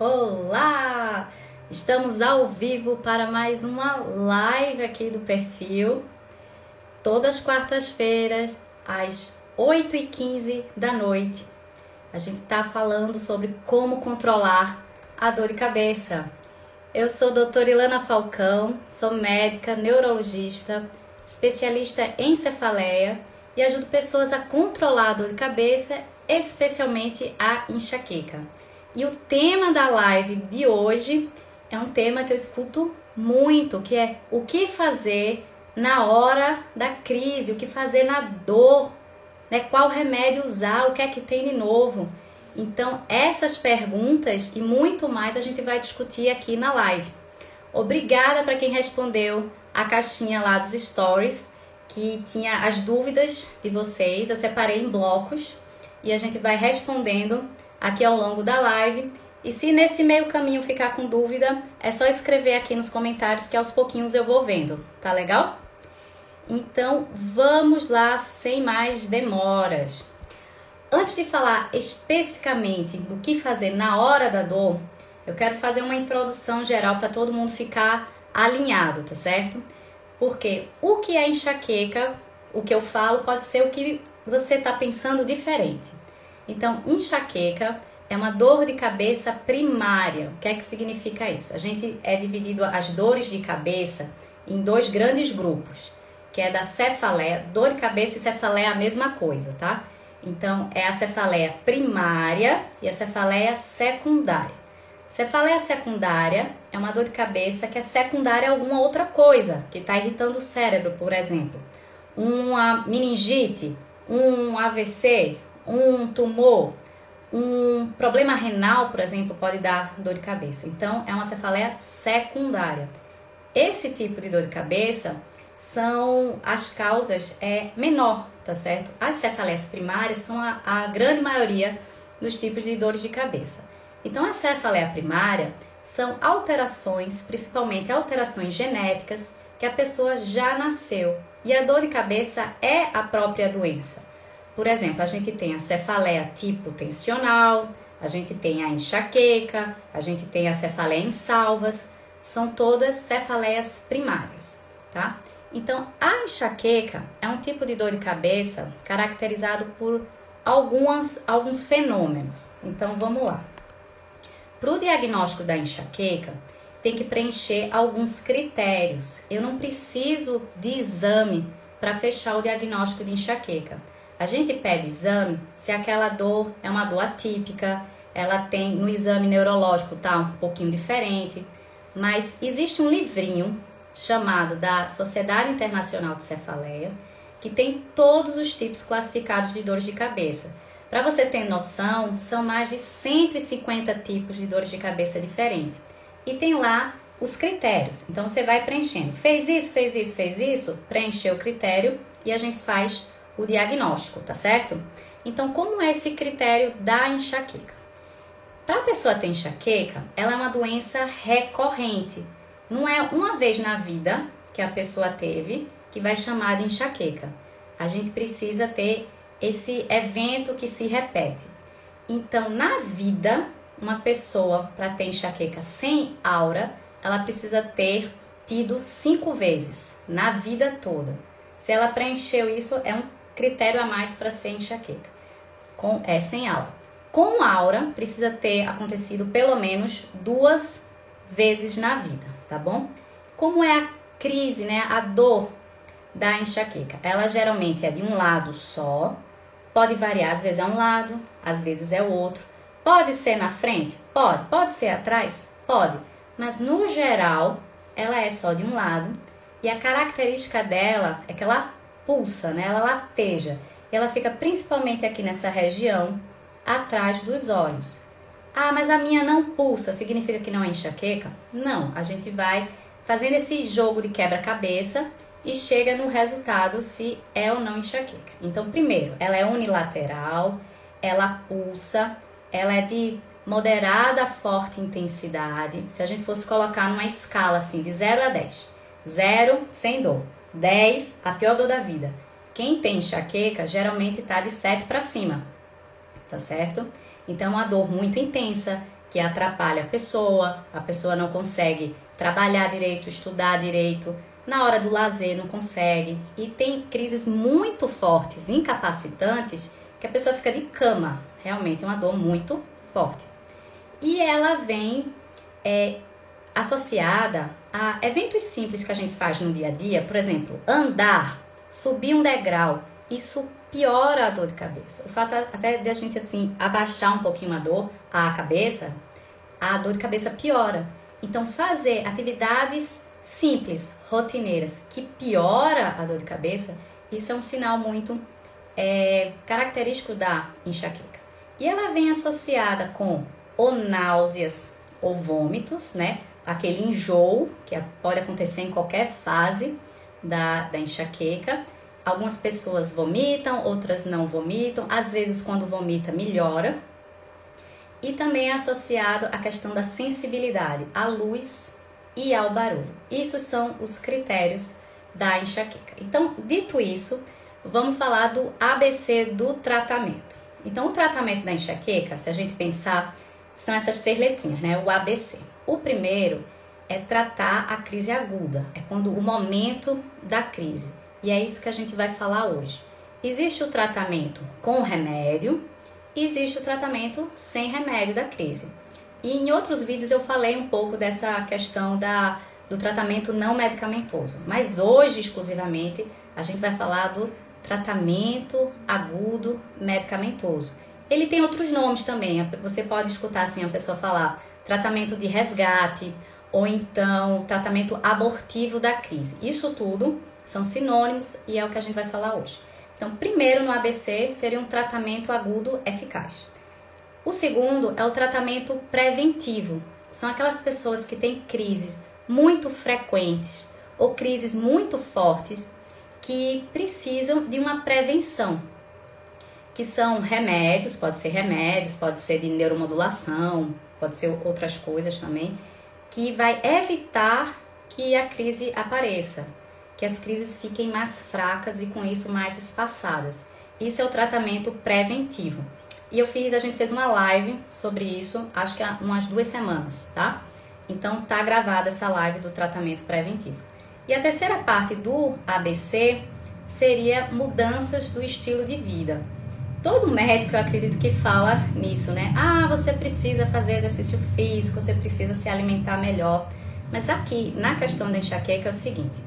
Olá! Estamos ao vivo para mais uma live aqui do perfil, todas quartas-feiras, às 8h15 da noite. A gente está falando sobre como controlar a dor de cabeça. Eu sou a doutora Ilana Falcão, sou médica, neurologista, especialista em cefaleia e ajudo pessoas a controlar a dor de cabeça, especialmente a enxaqueca. E o tema da live de hoje é um tema que eu escuto muito, que é o que fazer na hora da crise, o que fazer na dor, né? Qual remédio usar, o que é que tem de novo. Então, essas perguntas e muito mais a gente vai discutir aqui na live. Obrigada para quem respondeu a caixinha lá dos stories, que tinha as dúvidas de vocês. Eu separei em blocos e a gente vai respondendo aqui ao longo da live. E se nesse meio caminho ficar com dúvida, é só escrever aqui nos comentários que aos pouquinhos eu vou vendo, tá legal? Então vamos lá sem mais demoras. Antes de falar especificamente do que fazer na hora da dor, eu quero fazer uma introdução geral para todo mundo ficar alinhado, tá certo? Porque o que é enxaqueca, o que eu falo, pode ser o que você está pensando diferente. Então, enxaqueca é uma dor de cabeça primária. O que é que significa isso? A gente é dividido as dores de cabeça em dois grandes grupos, que é da cefaleia. Dor de cabeça e cefaleia é a mesma coisa, tá? Então, é a cefaleia primária e a cefaleia secundária. Cefaleia secundária é uma dor de cabeça que é secundária a alguma outra coisa que está irritando o cérebro, por exemplo. Uma meningite, um AVC, um tumor, um problema renal, por exemplo, pode dar dor de cabeça. Então, é uma cefaleia secundária. Esse tipo de dor de cabeça são as causas é menor, tá certo? As cefaleias primárias são a, a grande maioria dos tipos de dores de cabeça. Então, a cefaleia primária são alterações, principalmente alterações genéticas, que a pessoa já nasceu. E a dor de cabeça é a própria doença. Por exemplo, a gente tem a cefaleia tipo tensional, a gente tem a enxaqueca, a gente tem a cefaleia em salvas, são todas cefaleias primárias, tá? Então, a enxaqueca é um tipo de dor de cabeça caracterizado por algumas, alguns fenômenos. Então, vamos lá. Para o diagnóstico da enxaqueca, tem que preencher alguns critérios. Eu não preciso de exame para fechar o diagnóstico de enxaqueca. A gente pede exame se aquela dor é uma dor atípica, ela tem no exame neurológico tá um pouquinho diferente, mas existe um livrinho chamado da Sociedade Internacional de Cefaleia que tem todos os tipos classificados de dores de cabeça. Para você ter noção, são mais de 150 tipos de dores de cabeça diferentes. E tem lá os critérios. Então você vai preenchendo. Fez isso, fez isso, fez isso, preencheu o critério e a gente faz o diagnóstico, tá certo? Então, como é esse critério da enxaqueca? Para a pessoa ter enxaqueca, ela é uma doença recorrente. Não é uma vez na vida que a pessoa teve que vai chamar de enxaqueca. A gente precisa ter esse evento que se repete. Então, na vida, uma pessoa para ter enxaqueca sem aura, ela precisa ter tido cinco vezes na vida toda. Se ela preencheu isso, é um critério a mais para ser enxaqueca. Com, é sem aura. Com aura, precisa ter acontecido pelo menos duas vezes na vida, tá bom? Como é a crise, né, a dor da enxaqueca? Ela geralmente é de um lado só, pode variar, às vezes é um lado, às vezes é o outro. Pode ser na frente? Pode. Pode ser atrás? Pode. Mas no geral, ela é só de um lado e a característica dela é que ela pulsa, né? Ela lateja. Ela fica principalmente aqui nessa região, atrás dos olhos. Ah, mas a minha não pulsa, significa que não é enxaqueca? Não, a gente vai fazendo esse jogo de quebra-cabeça e chega no resultado se é ou não enxaqueca. Então, primeiro, ela é unilateral, ela pulsa, ela é de moderada a forte intensidade. Se a gente fosse colocar numa escala assim de 0 a 10, 0 sem dor, 10, a pior dor da vida. Quem tem enxaqueca geralmente está de 7 para cima, tá certo? Então, é uma dor muito intensa, que atrapalha a pessoa, a pessoa não consegue trabalhar direito, estudar direito, na hora do lazer não consegue. E tem crises muito fortes, incapacitantes, que a pessoa fica de cama. Realmente é uma dor muito forte. E ela vem é, associada eventos simples que a gente faz no dia a dia, por exemplo, andar, subir um degrau, isso piora a dor de cabeça. O fato até de a gente assim abaixar um pouquinho a dor, a cabeça, a dor de cabeça piora. Então fazer atividades simples, rotineiras, que piora a dor de cabeça, isso é um sinal muito é, característico da enxaqueca. E ela vem associada com ou náuseas ou vômitos, né? Aquele enjoo que pode acontecer em qualquer fase da, da enxaqueca. Algumas pessoas vomitam, outras não vomitam. Às vezes, quando vomita, melhora. E também é associado à questão da sensibilidade à luz e ao barulho. Isso são os critérios da enxaqueca. Então, dito isso, vamos falar do ABC do tratamento. Então, o tratamento da enxaqueca, se a gente pensar, são essas três letrinhas, né? O ABC. O primeiro é tratar a crise aguda, é quando o momento da crise. E é isso que a gente vai falar hoje. Existe o tratamento com remédio existe o tratamento sem remédio da crise. E em outros vídeos eu falei um pouco dessa questão da, do tratamento não medicamentoso, mas hoje exclusivamente a gente vai falar do tratamento agudo medicamentoso. Ele tem outros nomes também, você pode escutar assim a pessoa falar tratamento de resgate ou então tratamento abortivo da crise. Isso tudo são sinônimos e é o que a gente vai falar hoje. Então, primeiro no ABC seria um tratamento agudo eficaz. O segundo é o tratamento preventivo. São aquelas pessoas que têm crises muito frequentes ou crises muito fortes que precisam de uma prevenção, que são remédios, pode ser remédios, pode ser de neuromodulação, pode ser outras coisas também, que vai evitar que a crise apareça que as crises fiquem mais fracas e com isso mais espaçadas. Isso é o tratamento preventivo. E eu fiz, a gente fez uma live sobre isso, acho que há umas duas semanas, tá? Então tá gravada essa live do tratamento preventivo. E a terceira parte do ABC seria mudanças do estilo de vida. Todo médico, eu acredito que fala nisso, né? Ah, você precisa fazer exercício físico, você precisa se alimentar melhor. Mas aqui, na questão da enxaqueca, é o seguinte: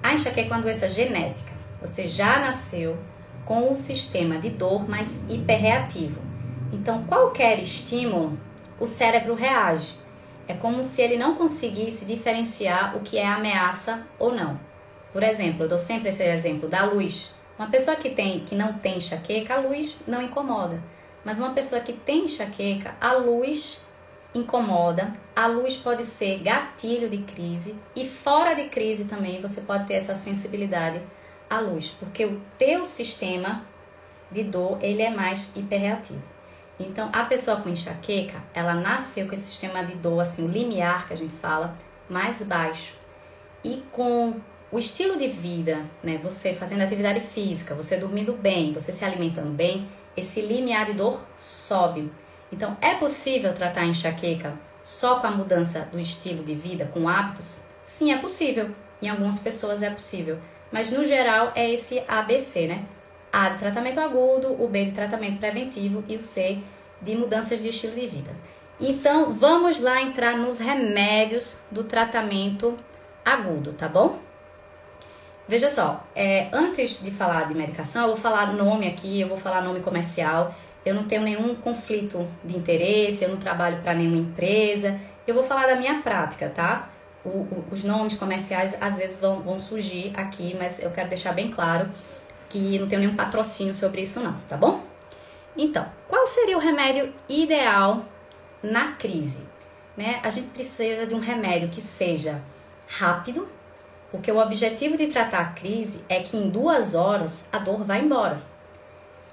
a enxaqueca é uma doença genética. Você já nasceu com um sistema de dor mais hiperreativo. Então, qualquer estímulo, o cérebro reage. É como se ele não conseguisse diferenciar o que é ameaça ou não. Por exemplo, eu dou sempre esse exemplo da luz. Uma pessoa que tem que não tem enxaqueca, a luz não incomoda. Mas uma pessoa que tem enxaqueca, a luz incomoda, a luz pode ser gatilho de crise e fora de crise também você pode ter essa sensibilidade à luz, porque o teu sistema de dor, ele é mais hiperreativo. Então, a pessoa com enxaqueca, ela nasceu com esse sistema de dor assim, o limiar que a gente fala, mais baixo. E com o estilo de vida, né, você fazendo atividade física, você dormindo bem, você se alimentando bem, esse limiar de dor sobe. Então, é possível tratar a enxaqueca só com a mudança do estilo de vida, com hábitos? Sim, é possível. Em algumas pessoas é possível. Mas no geral é esse ABC, né? A de tratamento agudo, o B de tratamento preventivo e o C de mudanças de estilo de vida. Então, vamos lá entrar nos remédios do tratamento agudo, tá bom? Veja só, é, antes de falar de medicação, eu vou falar nome aqui, eu vou falar nome comercial eu não tenho nenhum conflito de interesse, eu não trabalho para nenhuma empresa. Eu vou falar da minha prática, tá? O, o, os nomes comerciais às vezes vão, vão surgir aqui, mas eu quero deixar bem claro que não tenho nenhum patrocínio sobre isso, não, tá bom? Então, qual seria o remédio ideal na crise? Né? A gente precisa de um remédio que seja rápido, porque o objetivo de tratar a crise é que em duas horas a dor vá embora.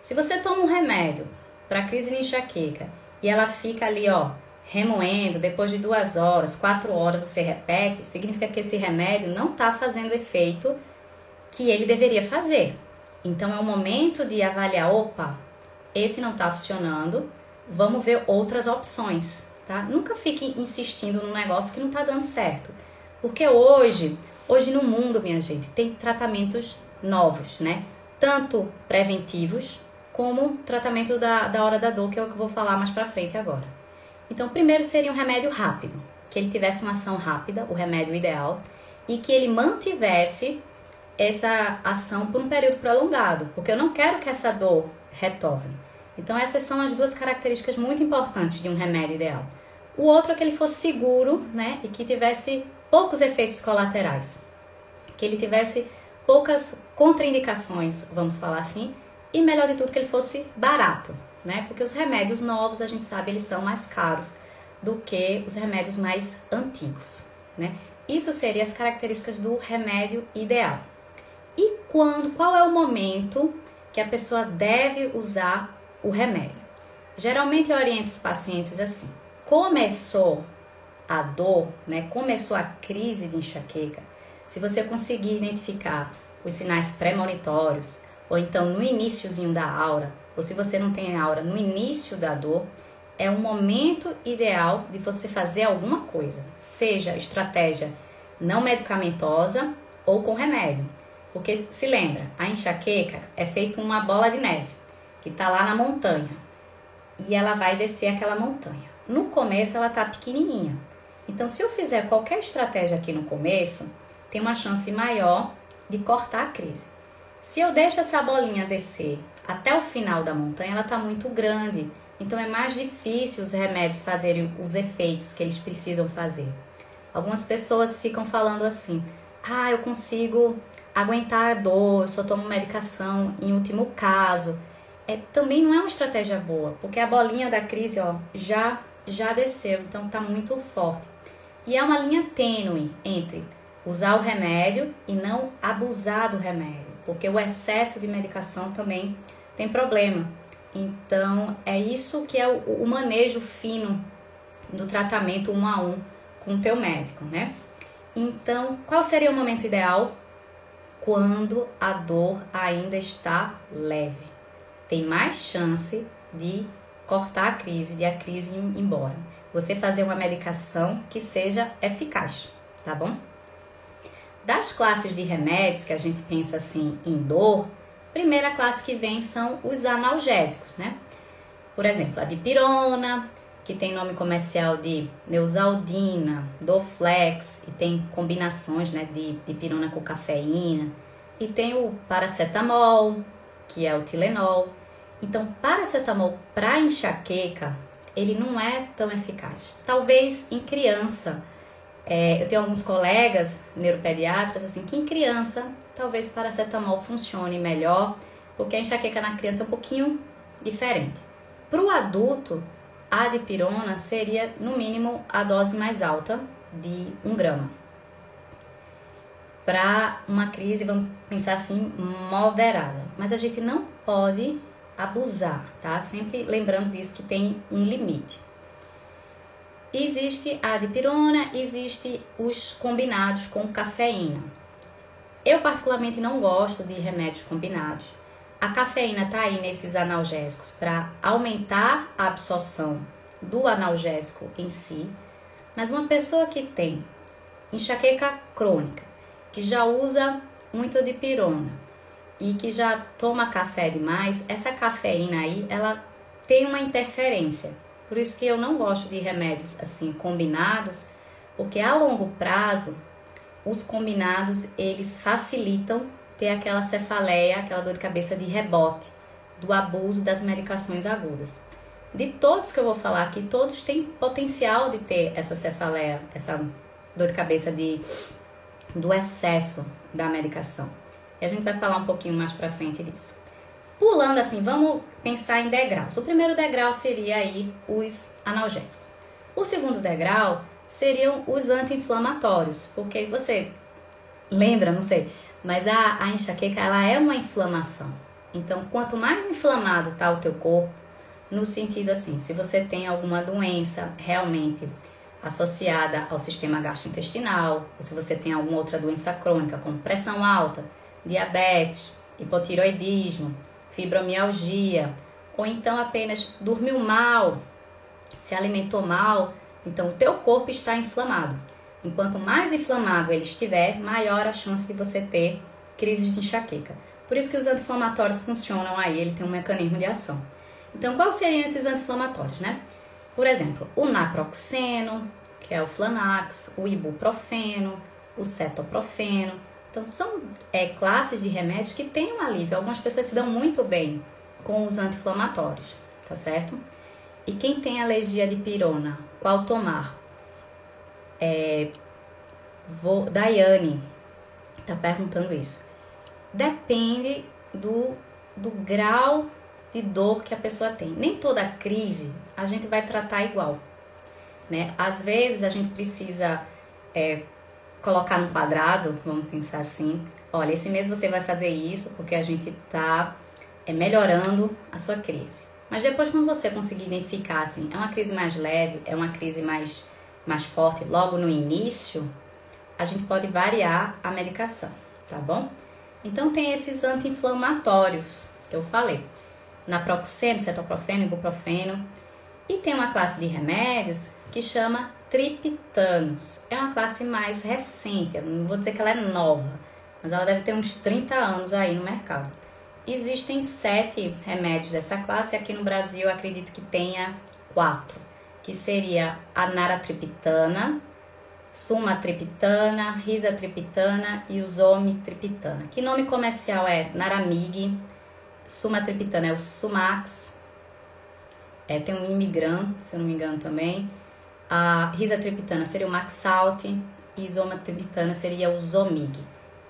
Se você toma um remédio para crise de enxaqueca e ela fica ali, ó, remoendo, depois de duas horas, quatro horas você repete, significa que esse remédio não está fazendo o efeito que ele deveria fazer. Então é o momento de avaliar, opa, esse não está funcionando, vamos ver outras opções. tá? Nunca fique insistindo num negócio que não tá dando certo. Porque hoje, hoje no mundo, minha gente, tem tratamentos novos, né? Tanto preventivos como tratamento da, da hora da dor, que é o que eu vou falar mais pra frente agora. Então, primeiro seria um remédio rápido, que ele tivesse uma ação rápida, o remédio ideal, e que ele mantivesse essa ação por um período prolongado, porque eu não quero que essa dor retorne. Então, essas são as duas características muito importantes de um remédio ideal. O outro é que ele fosse seguro, né, e que tivesse poucos efeitos colaterais, que ele tivesse poucas contraindicações, vamos falar assim, e melhor de tudo que ele fosse barato, né? Porque os remédios novos, a gente sabe, eles são mais caros do que os remédios mais antigos, né? Isso seria as características do remédio ideal. E quando, qual é o momento que a pessoa deve usar o remédio? Geralmente eu oriento os pacientes assim: começou a dor, né? Começou a crise de enxaqueca. Se você conseguir identificar os sinais premonitórios, ou então no iníciozinho da aura, ou se você não tem aura no início da dor, é um momento ideal de você fazer alguma coisa, seja estratégia não medicamentosa ou com remédio. Porque se lembra, a enxaqueca é feita uma bola de neve que está lá na montanha e ela vai descer aquela montanha. No começo ela tá pequenininha. Então, se eu fizer qualquer estratégia aqui no começo, tem uma chance maior de cortar a crise. Se eu deixo essa bolinha descer até o final da montanha, ela está muito grande. Então é mais difícil os remédios fazerem os efeitos que eles precisam fazer. Algumas pessoas ficam falando assim: ah, eu consigo aguentar a dor, eu só tomo medicação em último caso. É, também não é uma estratégia boa, porque a bolinha da crise ó, já, já desceu, então está muito forte. E é uma linha tênue entre usar o remédio e não abusar do remédio porque o excesso de medicação também tem problema. Então, é isso que é o, manejo fino do tratamento um a um com o teu médico, né? Então, qual seria o momento ideal? Quando a dor ainda está leve. Tem mais chance de cortar a crise, de a crise ir embora. Você fazer uma medicação que seja eficaz, tá bom? Das classes de remédios que a gente pensa assim em dor, primeira classe que vem são os analgésicos, né? Por exemplo, a dipirona, que tem nome comercial de Neusaldina, Doflex, e tem combinações né, de dipirona com cafeína, e tem o paracetamol, que é o Tilenol. Então, paracetamol para enxaqueca, ele não é tão eficaz. Talvez em criança, é, eu tenho alguns colegas neuropediatras assim que em criança talvez o paracetamol funcione melhor, porque a enxaqueca na criança é um pouquinho diferente. Para o adulto, a dipirona seria no mínimo a dose mais alta de 1 grama. Para uma crise, vamos pensar assim, moderada. Mas a gente não pode abusar, tá? Sempre lembrando disso que tem um limite. Existe a dipirona, existe os combinados com cafeína. Eu particularmente não gosto de remédios combinados. A cafeína está aí nesses analgésicos para aumentar a absorção do analgésico em si, mas uma pessoa que tem enxaqueca crônica, que já usa muito dipirona e que já toma café demais, essa cafeína aí, ela tem uma interferência por isso que eu não gosto de remédios assim combinados, porque a longo prazo os combinados eles facilitam ter aquela cefaleia, aquela dor de cabeça de rebote do abuso das medicações agudas. De todos que eu vou falar aqui, todos têm potencial de ter essa cefaleia, essa dor de cabeça de do excesso da medicação. A gente vai falar um pouquinho mais para frente disso. Pulando assim, vamos pensar em degraus. O primeiro degrau seria aí os analgésicos. O segundo degrau seriam os anti-inflamatórios, porque você lembra, não sei, mas a, a enxaqueca ela é uma inflamação. Então, quanto mais inflamado está o teu corpo, no sentido assim, se você tem alguma doença realmente associada ao sistema gastrointestinal, ou se você tem alguma outra doença crônica, como pressão alta, diabetes, hipotiroidismo, fibromialgia, ou então apenas dormiu mal, se alimentou mal, então o teu corpo está inflamado. Enquanto mais inflamado ele estiver, maior a chance de você ter crises de enxaqueca. Por isso que os anti-inflamatórios funcionam aí, ele tem um mecanismo de ação. Então, quais seriam esses anti-inflamatórios, né? Por exemplo, o naproxeno, que é o Flanax, o ibuprofeno, o cetoprofeno. Então, são é, classes de remédios que têm um alívio. Algumas pessoas se dão muito bem com os anti-inflamatórios, tá certo? E quem tem alergia de pirona, qual tomar? É, vou, Daiane tá perguntando isso. Depende do, do grau de dor que a pessoa tem. Nem toda crise a gente vai tratar igual, né? Às vezes a gente precisa é, colocar no quadrado, vamos pensar assim, olha, esse mês você vai fazer isso porque a gente tá é, melhorando a sua crise. Mas depois quando você conseguir identificar assim, é uma crise mais leve, é uma crise mais mais forte logo no início, a gente pode variar a medicação, tá bom? Então tem esses anti-inflamatórios que eu falei. Naproxeno, cetoprofeno, ibuprofeno. E tem uma classe de remédios que chama triptanos. É uma classe mais recente, eu não vou dizer que ela é nova, mas ela deve ter uns 30 anos aí no mercado. Existem sete remédios dessa classe, aqui no Brasil acredito que tenha quatro que seria a naratriptana, sumatriptana, risatriptana e usomitriptana. Que nome comercial é Naramig, sumatriptana é o Sumax, é, tem um Imigran, se eu não me engano também. A risatriptana seria o Maxalt e isomatriptana seria o Zomig.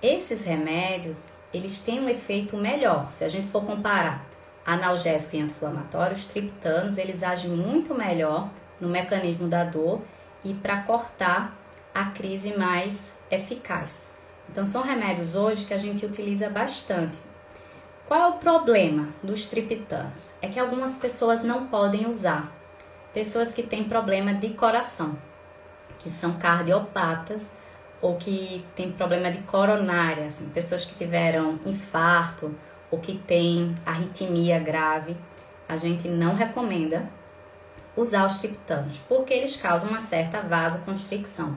Esses remédios, eles têm um efeito melhor, se a gente for comparar analgésico e anti-inflamatório, os triptanos, eles agem muito melhor no mecanismo da dor e para cortar a crise mais eficaz. Então, são remédios hoje que a gente utiliza bastante. Qual é o problema dos triptanos? É que algumas pessoas não podem usar. Pessoas que têm problema de coração, que são cardiopatas ou que têm problema de coronária, assim, pessoas que tiveram infarto ou que têm arritmia grave, a gente não recomenda usar os triptanos, porque eles causam uma certa vasoconstricção.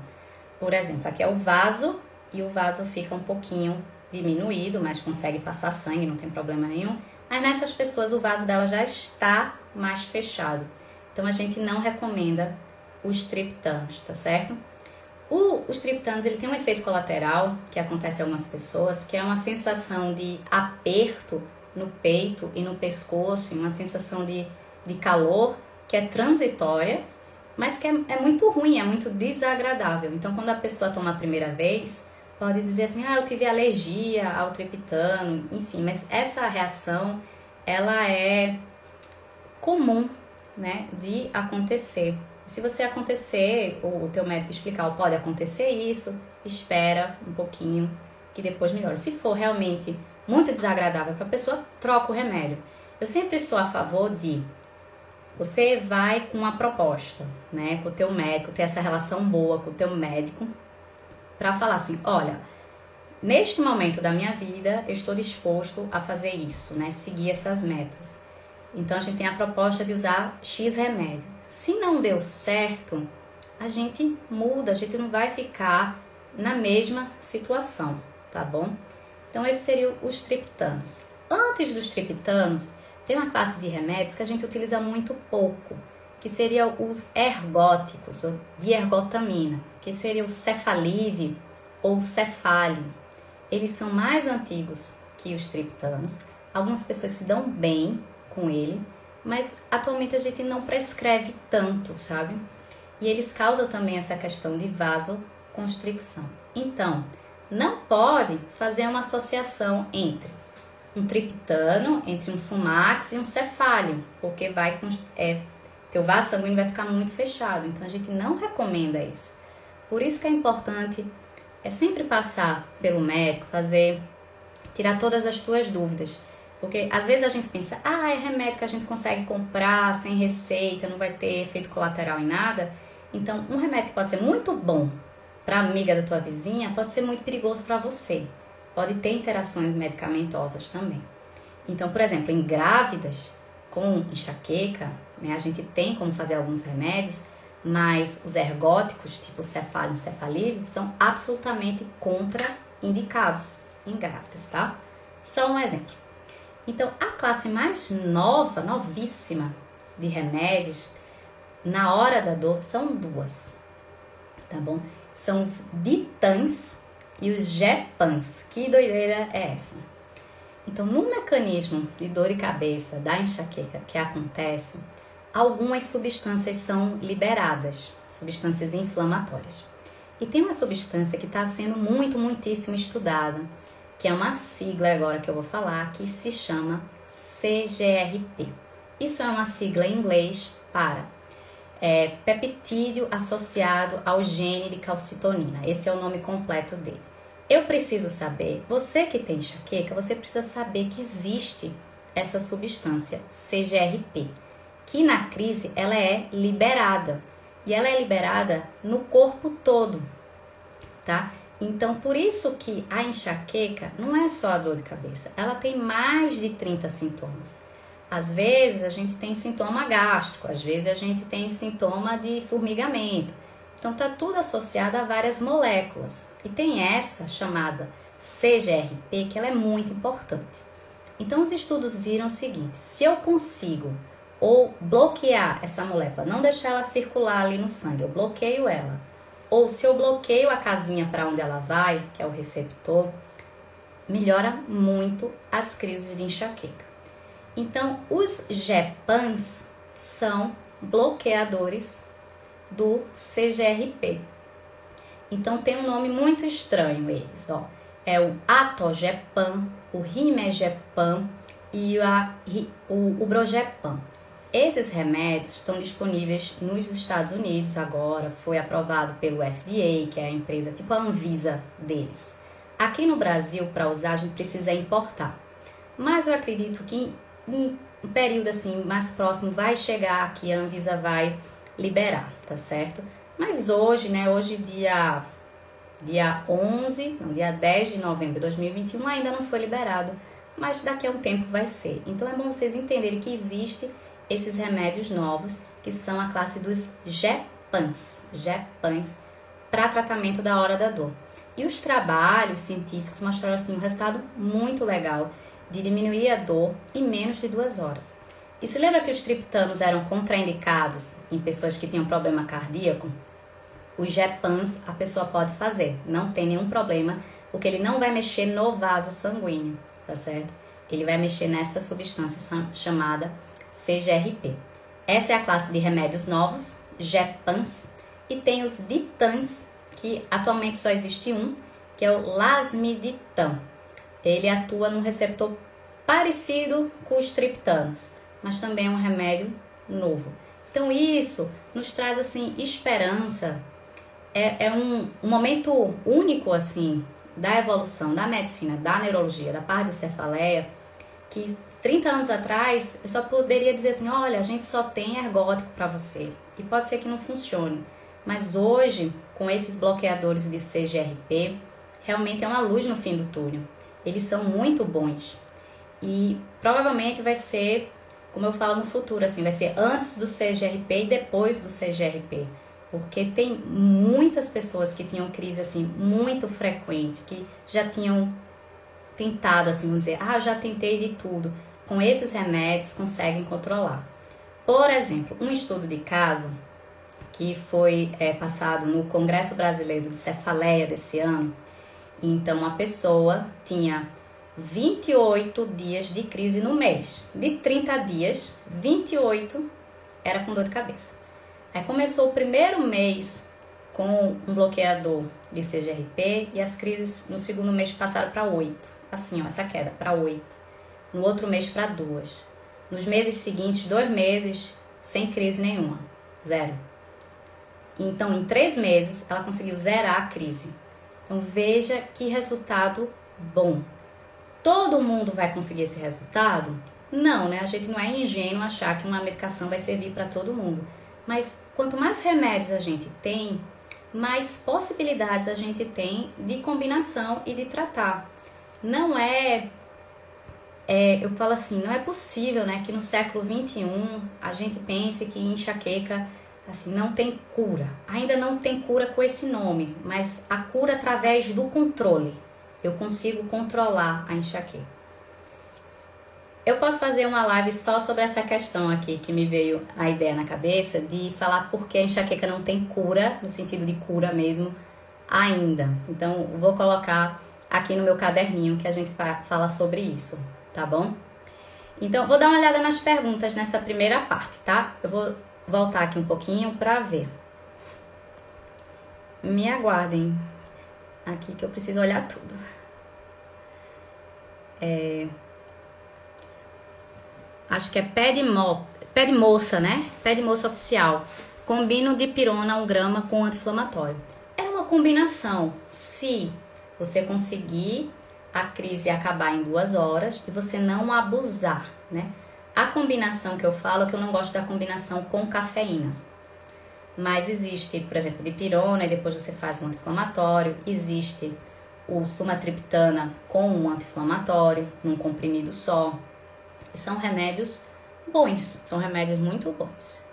Por exemplo, aqui é o vaso e o vaso fica um pouquinho diminuído, mas consegue passar sangue, não tem problema nenhum. Mas nessas pessoas o vaso dela já está mais fechado. Então a gente não recomenda os triptanos, tá certo? O, os triptanos ele tem um efeito colateral que acontece em algumas pessoas, que é uma sensação de aperto no peito e no pescoço, uma sensação de, de calor que é transitória, mas que é, é muito ruim, é muito desagradável. Então, quando a pessoa toma a primeira vez, pode dizer assim, ah, eu tive alergia ao triptano, enfim, mas essa reação, ela é comum, né, de acontecer. Se você acontecer, ou o teu médico explicar, pode acontecer isso, espera um pouquinho, que depois melhora. Se for realmente muito desagradável para a pessoa, troca o remédio. Eu sempre sou a favor de você vai com uma proposta, né, com o teu médico, ter essa relação boa com o teu médico, para falar assim, olha, neste momento da minha vida, eu estou disposto a fazer isso, né, seguir essas metas. Então a gente tem a proposta de usar X remédio. Se não deu certo, a gente muda, a gente não vai ficar na mesma situação, tá bom? Então esses seriam os triptanos. Antes dos triptanos, tem uma classe de remédios que a gente utiliza muito pouco, que seriam os ergóticos, ou diergotamina, que seria o cefalive ou cefale. Eles são mais antigos que os triptanos. Algumas pessoas se dão bem com ele, mas atualmente a gente não prescreve tanto, sabe? E eles causam também essa questão de vasoconstricção. Então, não pode fazer uma associação entre um triptano, entre um sumax e um cefálio, porque vai é, teu vaso sanguíneo vai ficar muito fechado. Então a gente não recomenda isso. Por isso que é importante é sempre passar pelo médico, fazer tirar todas as tuas dúvidas. Porque às vezes a gente pensa, ah, é remédio que a gente consegue comprar sem receita, não vai ter efeito colateral em nada. Então, um remédio que pode ser muito bom para amiga da tua vizinha pode ser muito perigoso para você pode ter interações medicamentosas também. Então, por exemplo, em grávidas com enxaqueca, né? A gente tem como fazer alguns remédios, mas os ergóticos, tipo cefalho e são absolutamente contraindicados em grávidas, tá? Só um exemplo. Então, a classe mais nova, novíssima de remédios, na hora da dor, são duas, tá bom? São os ditans e os gepans. Que doideira é essa? Então, no mecanismo de dor e cabeça da enxaqueca que acontece, algumas substâncias são liberadas, substâncias inflamatórias. E tem uma substância que está sendo muito, muitíssimo estudada, que é uma sigla agora que eu vou falar, que se chama CGRP. Isso é uma sigla em inglês para é, peptídeo associado ao gene de calcitonina. Esse é o nome completo dele. Eu preciso saber, você que tem enxaqueca, você precisa saber que existe essa substância CGRP, que na crise ela é liberada. E ela é liberada no corpo todo, tá? Então, por isso que a enxaqueca não é só a dor de cabeça, ela tem mais de 30 sintomas. Às vezes a gente tem sintoma gástrico, às vezes a gente tem sintoma de formigamento. Então tá tudo associado a várias moléculas. E tem essa chamada CGRP que ela é muito importante. Então os estudos viram o seguinte: se eu consigo ou bloquear essa molécula, não deixar ela circular ali no sangue, eu bloqueio ela ou se eu bloqueio a casinha para onde ela vai, que é o receptor, melhora muito as crises de enxaqueca. Então, os GEPANs são bloqueadores do CGRP. Então, tem um nome muito estranho eles, ó. É o Atogepan, o Rimegepan e a, o, o. Esses remédios estão disponíveis nos Estados Unidos agora, foi aprovado pelo FDA, que é a empresa tipo a Anvisa deles. Aqui no Brasil, para usar, a gente precisa importar. Mas eu acredito que em um período assim mais próximo vai chegar que a Anvisa vai liberar, tá certo? Mas hoje, né, hoje dia dia 11, não, dia 10 de novembro de 2021 ainda não foi liberado, mas daqui a um tempo vai ser. Então é bom vocês entenderem que existe esses remédios novos, que são a classe dos GEPANs, GEPANs para tratamento da hora da dor. E os trabalhos científicos mostraram assim um resultado muito legal de diminuir a dor em menos de duas horas. E se lembra que os triptanos eram contraindicados em pessoas que tinham problema cardíaco? Os GEPANs a pessoa pode fazer, não tem nenhum problema, porque ele não vai mexer no vaso sanguíneo, tá certo? Ele vai mexer nessa substância chamada CGRP. Essa é a classe de remédios novos, GEPANs, e tem os DITANs, que atualmente só existe um, que é o lasmiditan. Ele atua num receptor parecido com os triptanos, mas também é um remédio novo. Então isso nos traz assim esperança. É, é um, um momento único assim da evolução da medicina, da neurologia, da parte de cefaleia, que 30 anos atrás eu só poderia dizer assim: olha, a gente só tem ergótico para você. E pode ser que não funcione. Mas hoje, com esses bloqueadores de CGRP, realmente é uma luz no fim do túnel. Eles são muito bons. E provavelmente vai ser, como eu falo no futuro, assim, vai ser antes do CGRP e depois do CGRP. Porque tem muitas pessoas que tinham crise assim muito frequente, que já tinham tentado, assim, vamos dizer, ah, já tentei de tudo. Com esses remédios conseguem controlar. Por exemplo, um estudo de caso que foi é, passado no Congresso Brasileiro de Cefaleia desse ano. Então, a pessoa tinha 28 dias de crise no mês. De 30 dias, 28 era com dor de cabeça. Aí começou o primeiro mês com um bloqueador de CGRP e as crises no segundo mês passaram para 8 assim, ó, essa queda, para 8. No outro mês, para 2. Nos meses seguintes, dois meses, sem crise nenhuma. Zero. Então, em três meses, ela conseguiu zerar a crise. Então, veja que resultado bom. Todo mundo vai conseguir esse resultado? Não, né? A gente não é ingênuo achar que uma medicação vai servir para todo mundo. Mas quanto mais remédios a gente tem, mais possibilidades a gente tem de combinação e de tratar não é é, eu falo assim, não é possível, né, que no século 21 a gente pense que enxaqueca assim não tem cura. Ainda não tem cura com esse nome, mas a cura através do controle. Eu consigo controlar a enxaqueca. Eu posso fazer uma live só sobre essa questão aqui que me veio a ideia na cabeça de falar por que a enxaqueca não tem cura, no sentido de cura mesmo, ainda. Então, vou colocar aqui no meu caderninho que a gente fala sobre isso, tá bom? Então, vou dar uma olhada nas perguntas nessa primeira parte, tá? Eu vou voltar aqui um pouquinho para ver. Me aguardem aqui que eu preciso olhar tudo. É, acho que é pé de, mo, pé de moça, né? Pé de moça oficial. Combino de pirona 1 grama com anti-inflamatório. É uma combinação. Se você conseguir a crise acabar em duas horas e você não abusar, né? A combinação que eu falo é que eu não gosto da combinação com cafeína. Mas existe, por exemplo, de pirona e depois você faz um anti-inflamatório. Existe o sumatriptana com um anti-inflamatório num comprimido só são remédios bons, são remédios muito bons.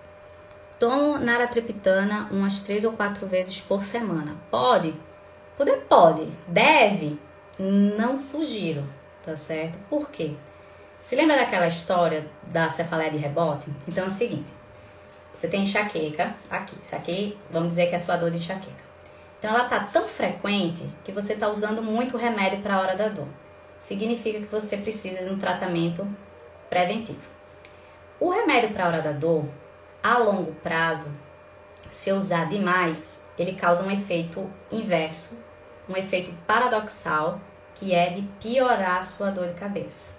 Tomo naratriptana umas três ou quatro vezes por semana. Pode? Poder pode. Deve? Não sugiro, tá certo? Por quê? Se lembra daquela história da cefaleia de rebote? Então é o seguinte: você tem enxaqueca aqui. Isso aqui, vamos dizer que é a sua dor de enxaqueca. Então ela tá tão frequente que você tá usando muito remédio para a hora da dor. Significa que você precisa de um tratamento preventivo. O remédio para a hora da dor, a longo prazo, se usar demais, ele causa um efeito inverso, um efeito paradoxal, que é de piorar a sua dor de cabeça.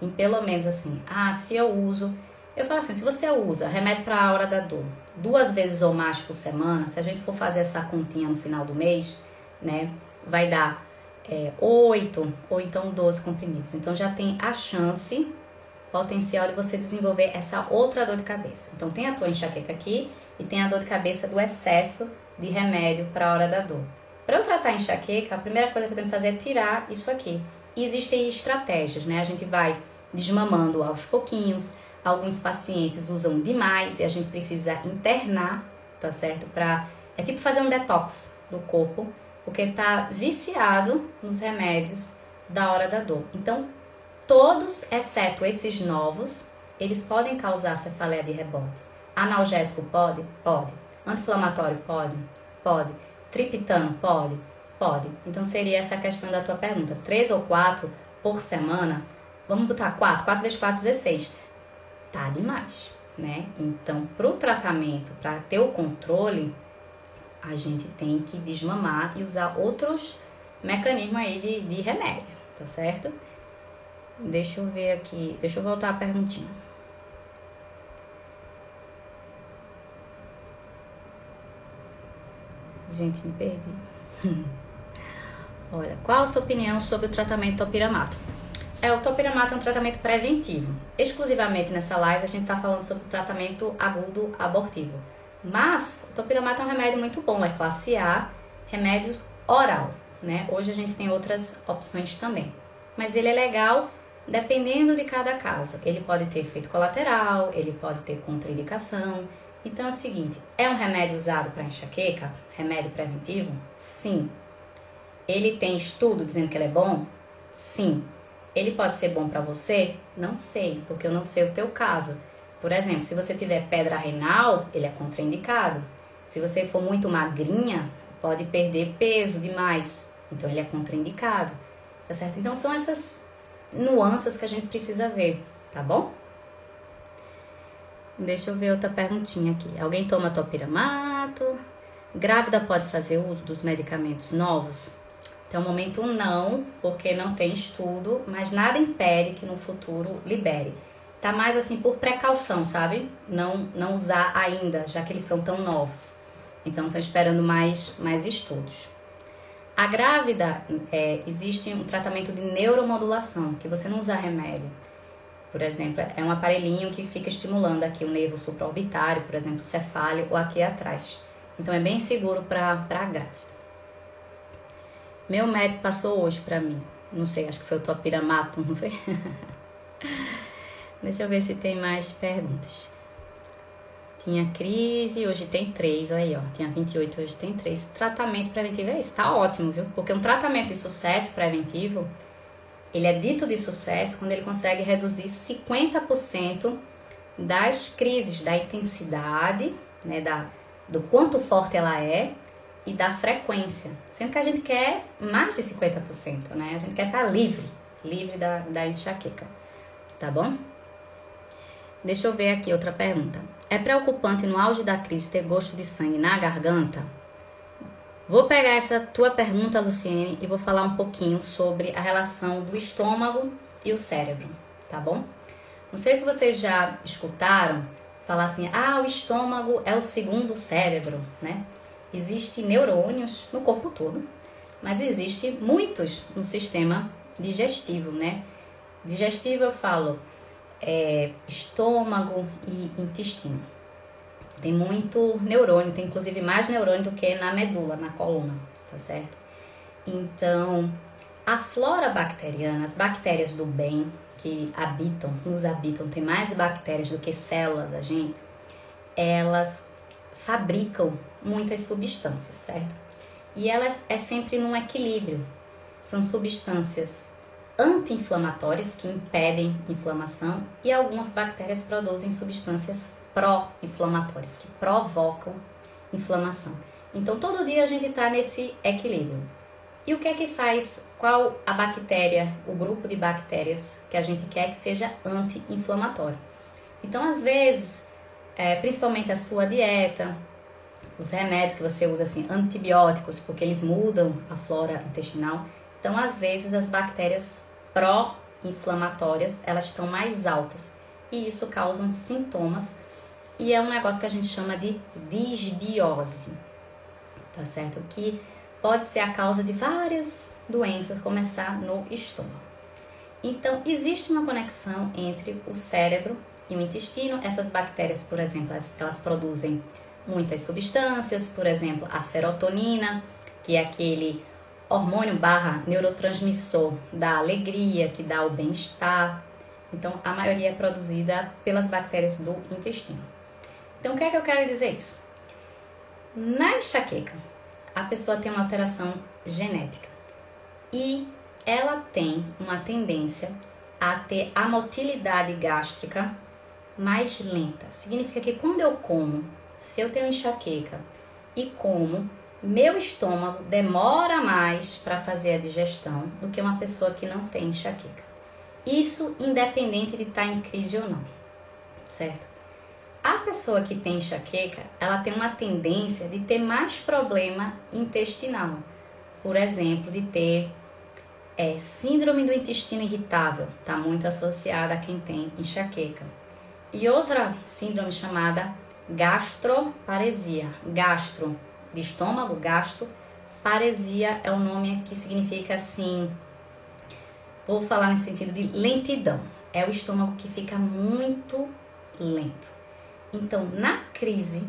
Em pelo menos assim, ah, se eu uso, eu falo assim, se você usa remédio para a hora da dor duas vezes ou mais por semana, se a gente for fazer essa continha no final do mês, né, vai dar é, 8 ou então 12 comprimidos. Então já tem a chance potencial de você desenvolver essa outra dor de cabeça. Então, tem a tua enxaqueca aqui e tem a dor de cabeça do excesso de remédio para a hora da dor. Para eu tratar a enxaqueca, a primeira coisa que eu tenho que fazer é tirar isso aqui. E existem estratégias, né? A gente vai desmamando aos pouquinhos. Alguns pacientes usam demais e a gente precisa internar, tá certo? Para é tipo fazer um detox do corpo, porque tá viciado nos remédios da hora da dor. Então, Todos, exceto esses novos, eles podem causar cefaleia de rebote. Analgésico pode? Pode. Anti-inflamatório pode? Pode. Triptano pode? Pode. Então seria essa a questão da tua pergunta. Três ou quatro por semana? Vamos botar quatro. Quatro vezes quatro, 16. Tá demais, né? Então, para o tratamento, para ter o controle, a gente tem que desmamar e usar outros mecanismos aí de, de remédio, tá certo? Deixa eu ver aqui. Deixa eu voltar a perguntinha. Gente, me perdi. Olha, qual a sua opinião sobre o tratamento topiramato? É, o topiramato é um tratamento preventivo. Exclusivamente nessa live a gente está falando sobre o tratamento agudo abortivo. Mas o topiramato é um remédio muito bom, é classe A, remédio oral, né? Hoje a gente tem outras opções também. Mas ele é legal dependendo de cada caso. Ele pode ter efeito colateral, ele pode ter contraindicação. Então é o seguinte: é um remédio usado para enxaqueca? Remédio preventivo? Sim. Ele tem estudo dizendo que ele é bom? Sim. Ele pode ser bom para você? Não sei, porque eu não sei o teu caso. Por exemplo, se você tiver pedra renal, ele é contraindicado. Se você for muito magrinha, pode perder peso demais. Então ele é contraindicado. Tá certo? Então são essas nuances que a gente precisa ver, tá bom? Deixa eu ver outra perguntinha aqui. Alguém toma topiramato? Grávida pode fazer uso dos medicamentos novos? Até o momento não, porque não tem estudo, mas nada impede que no futuro libere. Tá mais assim por precaução, sabe? Não não usar ainda, já que eles são tão novos. Então estão esperando mais mais estudos. A grávida, é, existe um tratamento de neuromodulação, que você não usa remédio. Por exemplo, é um aparelhinho que fica estimulando aqui o nervo supraorbitário, por exemplo, o cefáleo ou aqui atrás. Então é bem seguro para a grávida. Meu médico passou hoje para mim. Não sei, acho que foi o Topiramato, não foi? Deixa eu ver se tem mais perguntas. Tinha crise, hoje tem três, olha aí, ó. Tinha 28, hoje tem três. Tratamento preventivo é isso, tá ótimo, viu? Porque um tratamento de sucesso preventivo, ele é dito de sucesso quando ele consegue reduzir 50% das crises, da intensidade, né, da, do quanto forte ela é e da frequência. Sendo que a gente quer mais de 50%, né? A gente quer ficar livre, livre da, da enxaqueca. Tá bom? Deixa eu ver aqui outra pergunta. É preocupante no auge da crise ter gosto de sangue na garganta? Vou pegar essa tua pergunta, Luciene, e vou falar um pouquinho sobre a relação do estômago e o cérebro, tá bom? Não sei se vocês já escutaram falar assim: ah, o estômago é o segundo cérebro, né? Existem neurônios no corpo todo, mas existe muitos no sistema digestivo, né? Digestivo eu falo é, estômago e intestino. Tem muito neurônio, tem inclusive mais neurônio do que na medula, na coluna, tá certo? Então, a flora bacteriana, as bactérias do bem que habitam, nos habitam, tem mais bactérias do que células a gente, elas fabricam muitas substâncias, certo? E ela é sempre num equilíbrio. São substâncias anti-inflamatórias que impedem inflamação e algumas bactérias produzem substâncias pró-inflamatórias que provocam inflamação. Então todo dia a gente está nesse equilíbrio. E o que é que faz? Qual a bactéria, o grupo de bactérias que a gente quer que seja anti-inflamatório? Então às vezes, é, principalmente a sua dieta, os remédios que você usa assim, antibióticos, porque eles mudam a flora intestinal. Então, às vezes, as bactérias pró-inflamatórias, elas estão mais altas. E isso causa sintomas. E é um negócio que a gente chama de disbiose. Tá certo? Que pode ser a causa de várias doenças, começar no estômago. Então, existe uma conexão entre o cérebro e o intestino. Essas bactérias, por exemplo, elas, elas produzem muitas substâncias, por exemplo, a serotonina, que é aquele hormônio barra neurotransmissor da alegria, que dá o bem-estar. Então, a maioria é produzida pelas bactérias do intestino. Então, o que é que eu quero dizer isso? Na enxaqueca, a pessoa tem uma alteração genética e ela tem uma tendência a ter a motilidade gástrica mais lenta. Significa que quando eu como se eu tenho enxaqueca e como, meu estômago demora mais para fazer a digestão do que uma pessoa que não tem enxaqueca. Isso independente de estar tá em crise ou não, certo? A pessoa que tem enxaqueca, ela tem uma tendência de ter mais problema intestinal. Por exemplo, de ter é, síndrome do intestino irritável, está muito associada a quem tem enxaqueca. E outra síndrome chamada gastroparesia. Gastro, de estômago, gastro. Paresia é um nome que significa assim, vou falar no sentido de lentidão. É o estômago que fica muito lento. Então, na crise,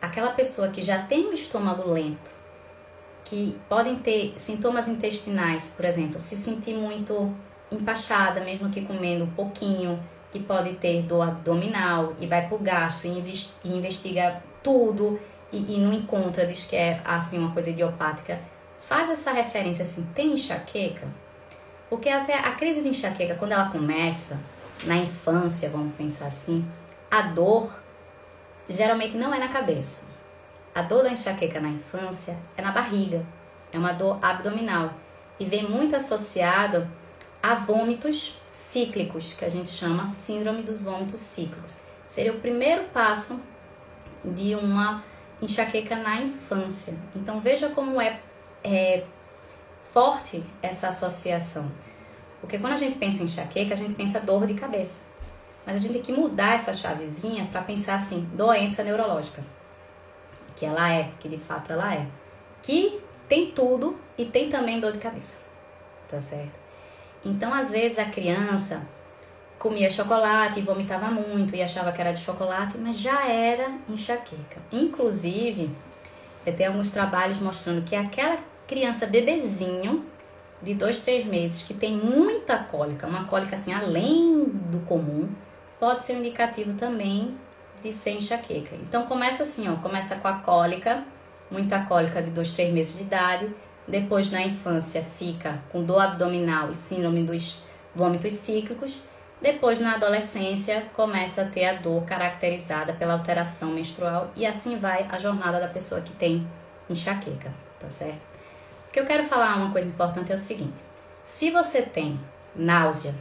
aquela pessoa que já tem o estômago lento, que podem ter sintomas intestinais, por exemplo, se sentir muito empachada, mesmo que comendo pouquinho, que pode ter dor abdominal e vai pro gastro e, investiga tudo e, e não encontra, diz que é assim uma coisa idiopática, faz essa referência assim, tem enxaqueca? Porque até a crise de enxaqueca, quando ela começa, na infância, vamos pensar assim, a dor geralmente não é na cabeça. A dor da enxaqueca na infância é na barriga, é uma dor abdominal e vem muito associado a vômitos cíclicos, que a gente chama síndrome dos vômitos cíclicos. Seria o primeiro passo de uma enxaqueca na infância. Então veja como é, é forte essa associação. Porque quando a gente pensa em enxaqueca, a gente pensa dor de cabeça. Mas a gente tem que mudar essa chavezinha para pensar assim, doença neurológica. Que ela é, que de fato ela é. Que tem tudo e tem também dor de cabeça. Tá certo? Então, às vezes, a criança comia chocolate e vomitava muito e achava que era de chocolate, mas já era enxaqueca. Inclusive, tem alguns trabalhos mostrando que aquela criança bebezinho de dois, três meses que tem muita cólica, uma cólica assim além do comum, pode ser um indicativo também de ser enxaqueca. Então começa assim, ó, começa com a cólica, muita cólica de dois, três meses de idade, depois na infância fica com dor abdominal e síndrome dos vômitos cíclicos, depois na adolescência começa a ter a dor caracterizada pela alteração menstrual e assim vai a jornada da pessoa que tem enxaqueca, tá certo? O que eu quero falar uma coisa importante é o seguinte: se você tem náusea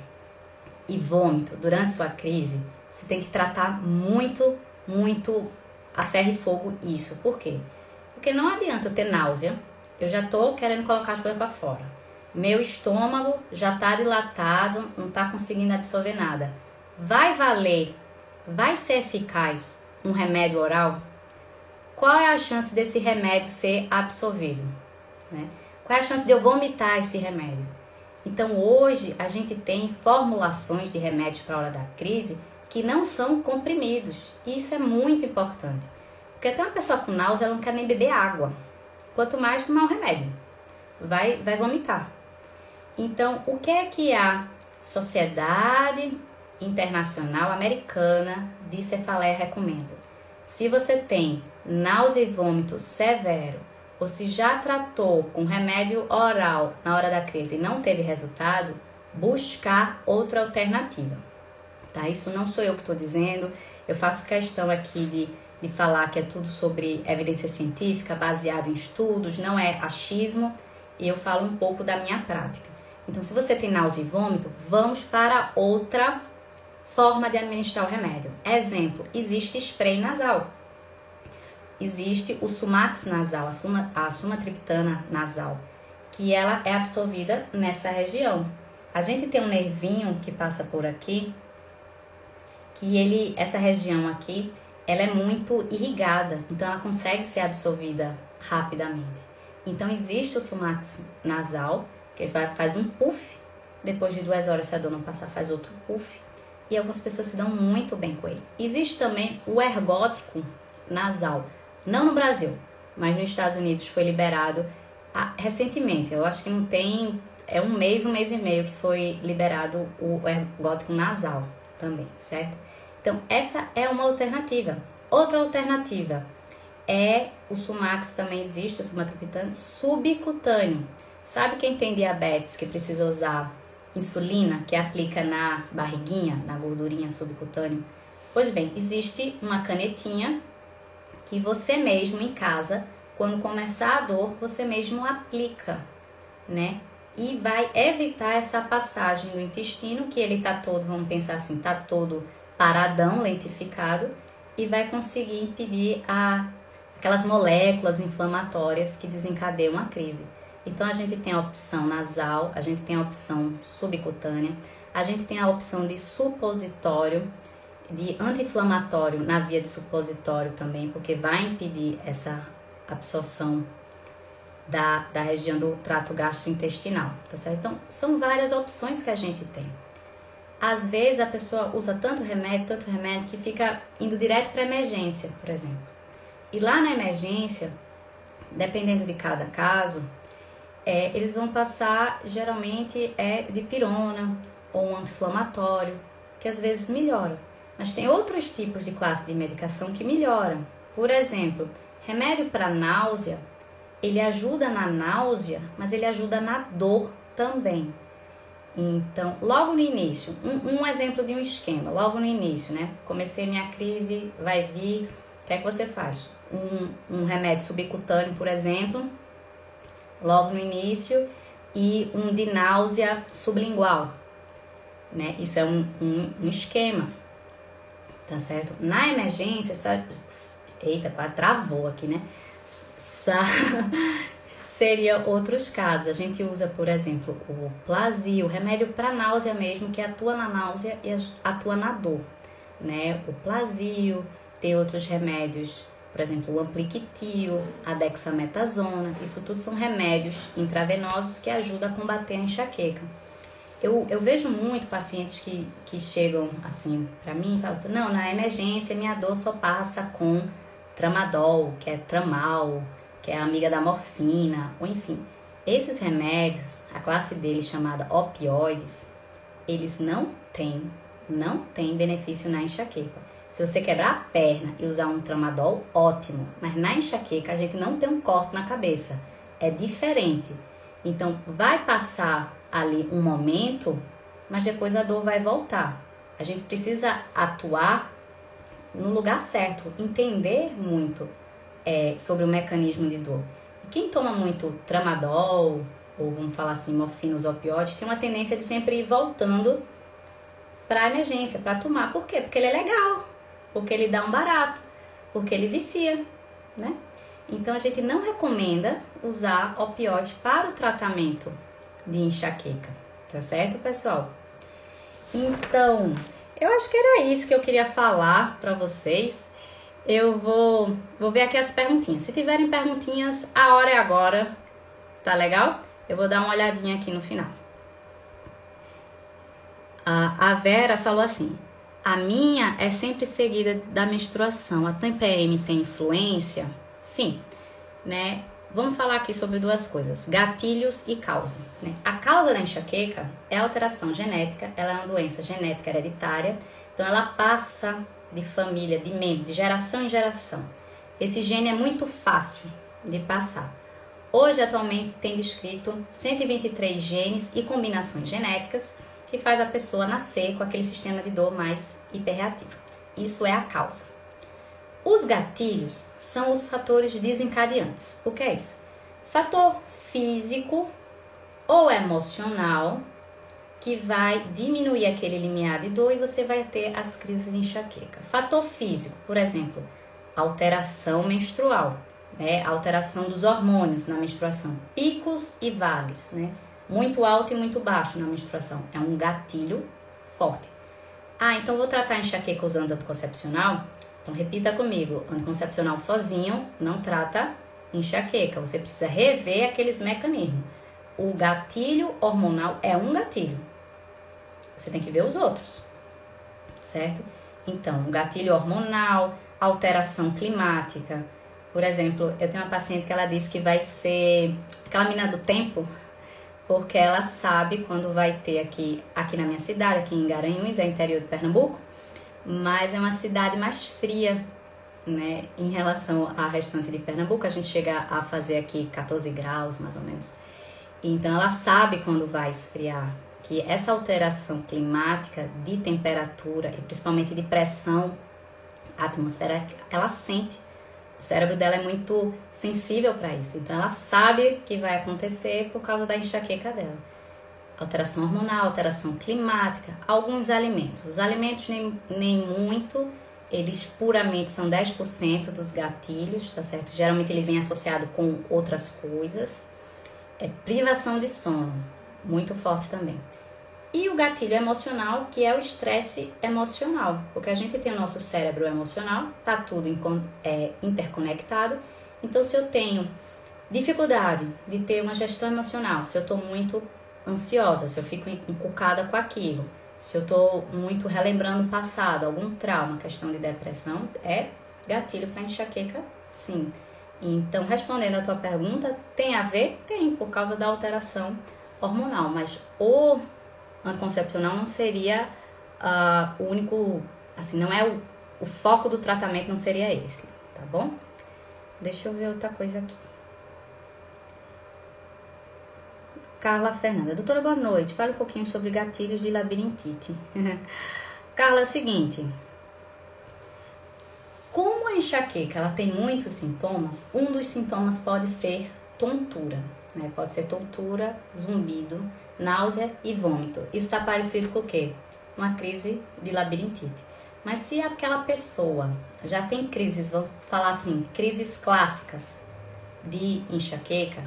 e vômito durante sua crise, você tem que tratar muito, muito a ferro e fogo isso. Por quê? Porque não adianta eu ter náusea, eu já tô querendo colocar as coisas para fora. Meu estômago já tá dilatado, não tá conseguindo absorver nada. Vai valer, vai ser eficaz um remédio oral? Qual é a chance desse remédio ser absorvido? Né? Qual é a chance de eu vomitar esse remédio? Então hoje a gente tem formulações de remédios para a hora da crise que não são comprimidos. E isso é muito importante. Porque até uma pessoa com náusea ela não quer nem beber água. Quanto mais tomar um remédio. Vai, vai vomitar. Então, o que é que a Sociedade Internacional Americana de Cefaleia recomenda? Se você tem náusea e vômito severo, ou se já tratou com remédio oral na hora da crise e não teve resultado, buscar outra alternativa. Tá? Isso não sou eu que estou dizendo, eu faço questão aqui de, de falar que é tudo sobre evidência científica, baseado em estudos, não é achismo, e eu falo um pouco da minha prática. Então, se você tem náusea e vômito, vamos para outra forma de administrar o remédio. Exemplo, existe spray nasal existe o sumax nasal, a, suma, a sumatriptana nasal, que ela é absorvida nessa região. A gente tem um nervinho que passa por aqui, que ele, essa região aqui, ela é muito irrigada, então ela consegue ser absorvida rapidamente. Então existe o sumax nasal, que faz um puff, depois de duas horas se a dor não passar, faz outro puff, e algumas pessoas se dão muito bem com ele. Existe também o ergótico nasal, não no Brasil, mas nos Estados Unidos foi liberado ah, recentemente. Eu acho que não tem. É um mês, um mês e meio que foi liberado o ergótico nasal também, certo? Então, essa é uma alternativa. Outra alternativa é o Sumax, também existe, o sumatriptano subcutâneo. Sabe quem tem diabetes que precisa usar insulina, que aplica na barriguinha, na gordurinha subcutânea? Pois bem, existe uma canetinha que você mesmo em casa, quando começar a dor, você mesmo aplica, né? E vai evitar essa passagem do intestino, que ele tá todo, vamos pensar assim, tá todo paradão, lentificado, e vai conseguir impedir a, aquelas moléculas inflamatórias que desencadeiam a crise. Então a gente tem a opção nasal, a gente tem a opção subcutânea, a gente tem a opção de supositório, de anti-inflamatório na via de supositório também, porque vai impedir essa absorção da, da região do trato gastrointestinal, tá certo? Então, são várias opções que a gente tem. Às vezes a pessoa usa tanto remédio, tanto remédio, que fica indo direto para emergência, por exemplo. E lá na emergência, dependendo de cada caso, é, eles vão passar geralmente é de pirona ou um anti-inflamatório, que às vezes melhora. Mas tem outros tipos de classe de medicação que melhoram. Por exemplo, remédio para náusea, ele ajuda na náusea, mas ele ajuda na dor também. Então, logo no início, um, um, exemplo de um esquema, logo no início, né? Comecei minha crise, vai vir, o que é que você faz? Um, um remédio subcutâneo, por exemplo, logo no início, e um de náusea sublingual, né? Isso é um, um, um esquema tá certo? Na emergência, só... eita, travou aqui, né? Só... Seria outros casos. A gente usa, por exemplo, o Plasil, remédio para náusea mesmo, que atua na náusea e atua na dor, né? O Plasil, tem outros remédios, por exemplo, o Ampliquitil, a dexametasona, isso tudo são remédios intravenosos que ajudam a combater a enxaqueca. Eu, eu vejo muito pacientes que, que chegam assim para mim e falam assim: não, na emergência minha dor só passa com tramadol, que é tramal, que é amiga da morfina, ou enfim. Esses remédios, a classe deles chamada opioides, eles não têm, não têm benefício na enxaqueca. Se você quebrar a perna e usar um tramadol, ótimo. Mas na enxaqueca a gente não tem um corte na cabeça. É diferente. Então vai passar ali um momento, mas depois a dor vai voltar. A gente precisa atuar no lugar certo, entender muito é, sobre o mecanismo de dor. Quem toma muito tramadol, ou vamos falar assim, morfina, opioides, tem uma tendência de sempre ir voltando para emergência, para tomar. Por quê? Porque ele é legal, porque ele dá um barato, porque ele vicia, né? Então a gente não recomenda usar opioide para o tratamento de enxaqueca, tá certo, pessoal? Então, eu acho que era isso que eu queria falar para vocês. Eu vou, vou ver aqui as perguntinhas. Se tiverem perguntinhas, a hora é agora. Tá legal? Eu vou dar uma olhadinha aqui no final. A, a Vera falou assim: a minha é sempre seguida da menstruação. A TPM tem influência? Sim, né? Vamos falar aqui sobre duas coisas: gatilhos e causa. Né? A causa da enxaqueca é alteração genética, ela é uma doença genética hereditária, então ela passa de família, de membro, de geração em geração. Esse gene é muito fácil de passar. Hoje, atualmente, tem descrito 123 genes e combinações genéticas que faz a pessoa nascer com aquele sistema de dor mais hiperreativo. Isso é a causa. Os gatilhos são os fatores desencadeantes. O que é isso? Fator físico ou emocional que vai diminuir aquele limiar de dor e você vai ter as crises de enxaqueca. Fator físico, por exemplo, alteração menstrual, né? Alteração dos hormônios na menstruação, picos e vales, né? Muito alto e muito baixo na menstruação. É um gatilho forte. Ah, então vou tratar enxaqueca usando anticoncepcional? Então repita comigo, anticoncepcional sozinho não trata enxaqueca. Você precisa rever aqueles mecanismos. O gatilho hormonal é um gatilho, você tem que ver os outros, certo? Então, gatilho hormonal, alteração climática. Por exemplo, eu tenho uma paciente que ela disse que vai ser aquela mina do tempo, porque ela sabe quando vai ter aqui, aqui na minha cidade, aqui em Garanhuns, é interior de Pernambuco, mas é uma cidade mais fria, né, em relação à restante de Pernambuco. A gente chega a fazer aqui 14 graus, mais ou menos. Então ela sabe quando vai esfriar que essa alteração climática de temperatura e principalmente de pressão atmosférica, ela sente. O cérebro dela é muito sensível para isso, então ela sabe que vai acontecer por causa da enxaqueca dela. Alteração hormonal, alteração climática, alguns alimentos. Os alimentos nem, nem muito, eles puramente são 10% dos gatilhos, tá certo? Geralmente eles vêm associados com outras coisas. É privação de sono, muito forte também. E o gatilho emocional, que é o estresse emocional, porque a gente tem o nosso cérebro emocional, tá tudo é, interconectado. Então, se eu tenho dificuldade de ter uma gestão emocional, se eu estou muito ansiosa, se eu fico encucada com aquilo, se eu estou muito relembrando o passado, algum trauma, questão de depressão, é gatilho para enxaqueca, sim. Então, respondendo a tua pergunta, tem a ver? Tem, por causa da alteração hormonal, mas o anticoncepcional não seria uh, o único, assim, não é o, o foco do tratamento, não seria esse, tá bom? Deixa eu ver outra coisa aqui. Carla Fernanda. Doutora, boa noite. Fale um pouquinho sobre gatilhos de labirintite. Carla, é o seguinte. Como a enxaqueca ela tem muitos sintomas, um dos sintomas pode ser tontura. Né? Pode ser tontura, zumbido, náusea e vômito. Isso está parecido com o quê? Uma crise de labirintite. Mas se aquela pessoa já tem crises, vamos falar assim, crises clássicas de enxaqueca,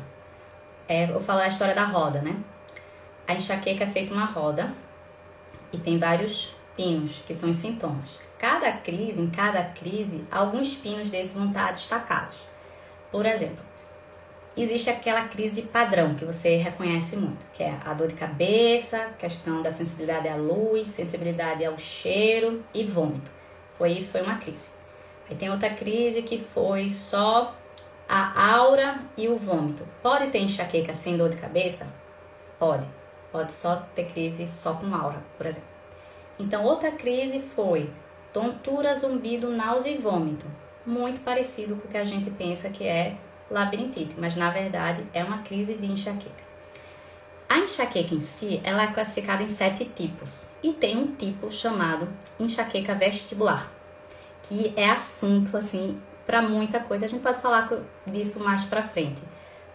é, vou falar a história da roda, né? A enxaqueca é feita uma roda e tem vários pinos, que são os sintomas. Cada crise, em cada crise, alguns pinos desses vão estar destacados. Por exemplo, existe aquela crise padrão que você reconhece muito, que é a dor de cabeça, questão da sensibilidade à luz, sensibilidade ao cheiro e vômito. Foi isso, foi uma crise. Aí tem outra crise que foi só a aura e o vômito. Pode ter enxaqueca sem dor de cabeça? Pode. Pode só ter crise só com aura, por exemplo. Então, outra crise foi tontura, zumbido, náusea e vômito. Muito parecido com o que a gente pensa que é labirintite, mas na verdade é uma crise de enxaqueca. A enxaqueca em si, ela é classificada em sete tipos e tem um tipo chamado enxaqueca vestibular, que é assunto assim para muita coisa. A gente pode falar disso mais para frente.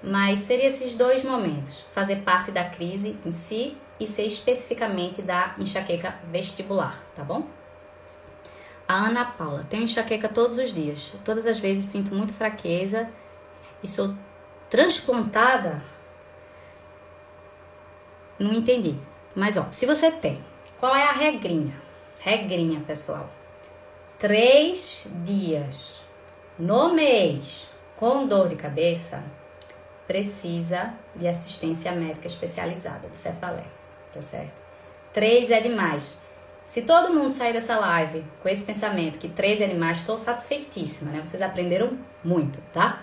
Mas seria esses dois momentos: fazer parte da crise em si e ser especificamente da enxaqueca vestibular, tá bom? A Ana Paula, tenho enxaqueca todos os dias. Todas as vezes sinto muita fraqueza e sou transplantada. Não entendi. Mas ó, se você tem, qual é a regrinha? Regrinha, pessoal. Três dias no mês com dor de cabeça, precisa de assistência médica especializada de cefaleia, tá certo? Três é demais. Se todo mundo sair dessa live com esse pensamento que três é demais, estou satisfeitíssima, né? Vocês aprenderam muito, tá?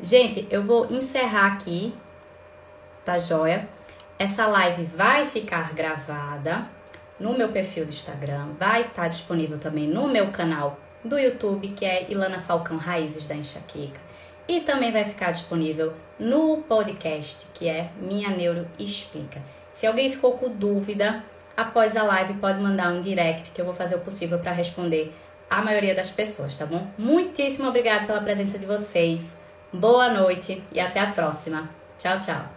Gente, eu vou encerrar aqui, tá joia? Essa live vai ficar gravada no meu perfil do Instagram, vai estar tá disponível também no meu canal do YouTube, que é Ilana Falcão Raízes da Enxaqueca. E também vai ficar disponível no podcast, que é Minha Neuro Explica. Se alguém ficou com dúvida, após a live pode mandar um direct que eu vou fazer o possível para responder a maioria das pessoas, tá bom? Muitíssimo obrigada pela presença de vocês. Boa noite e até a próxima. Tchau, tchau.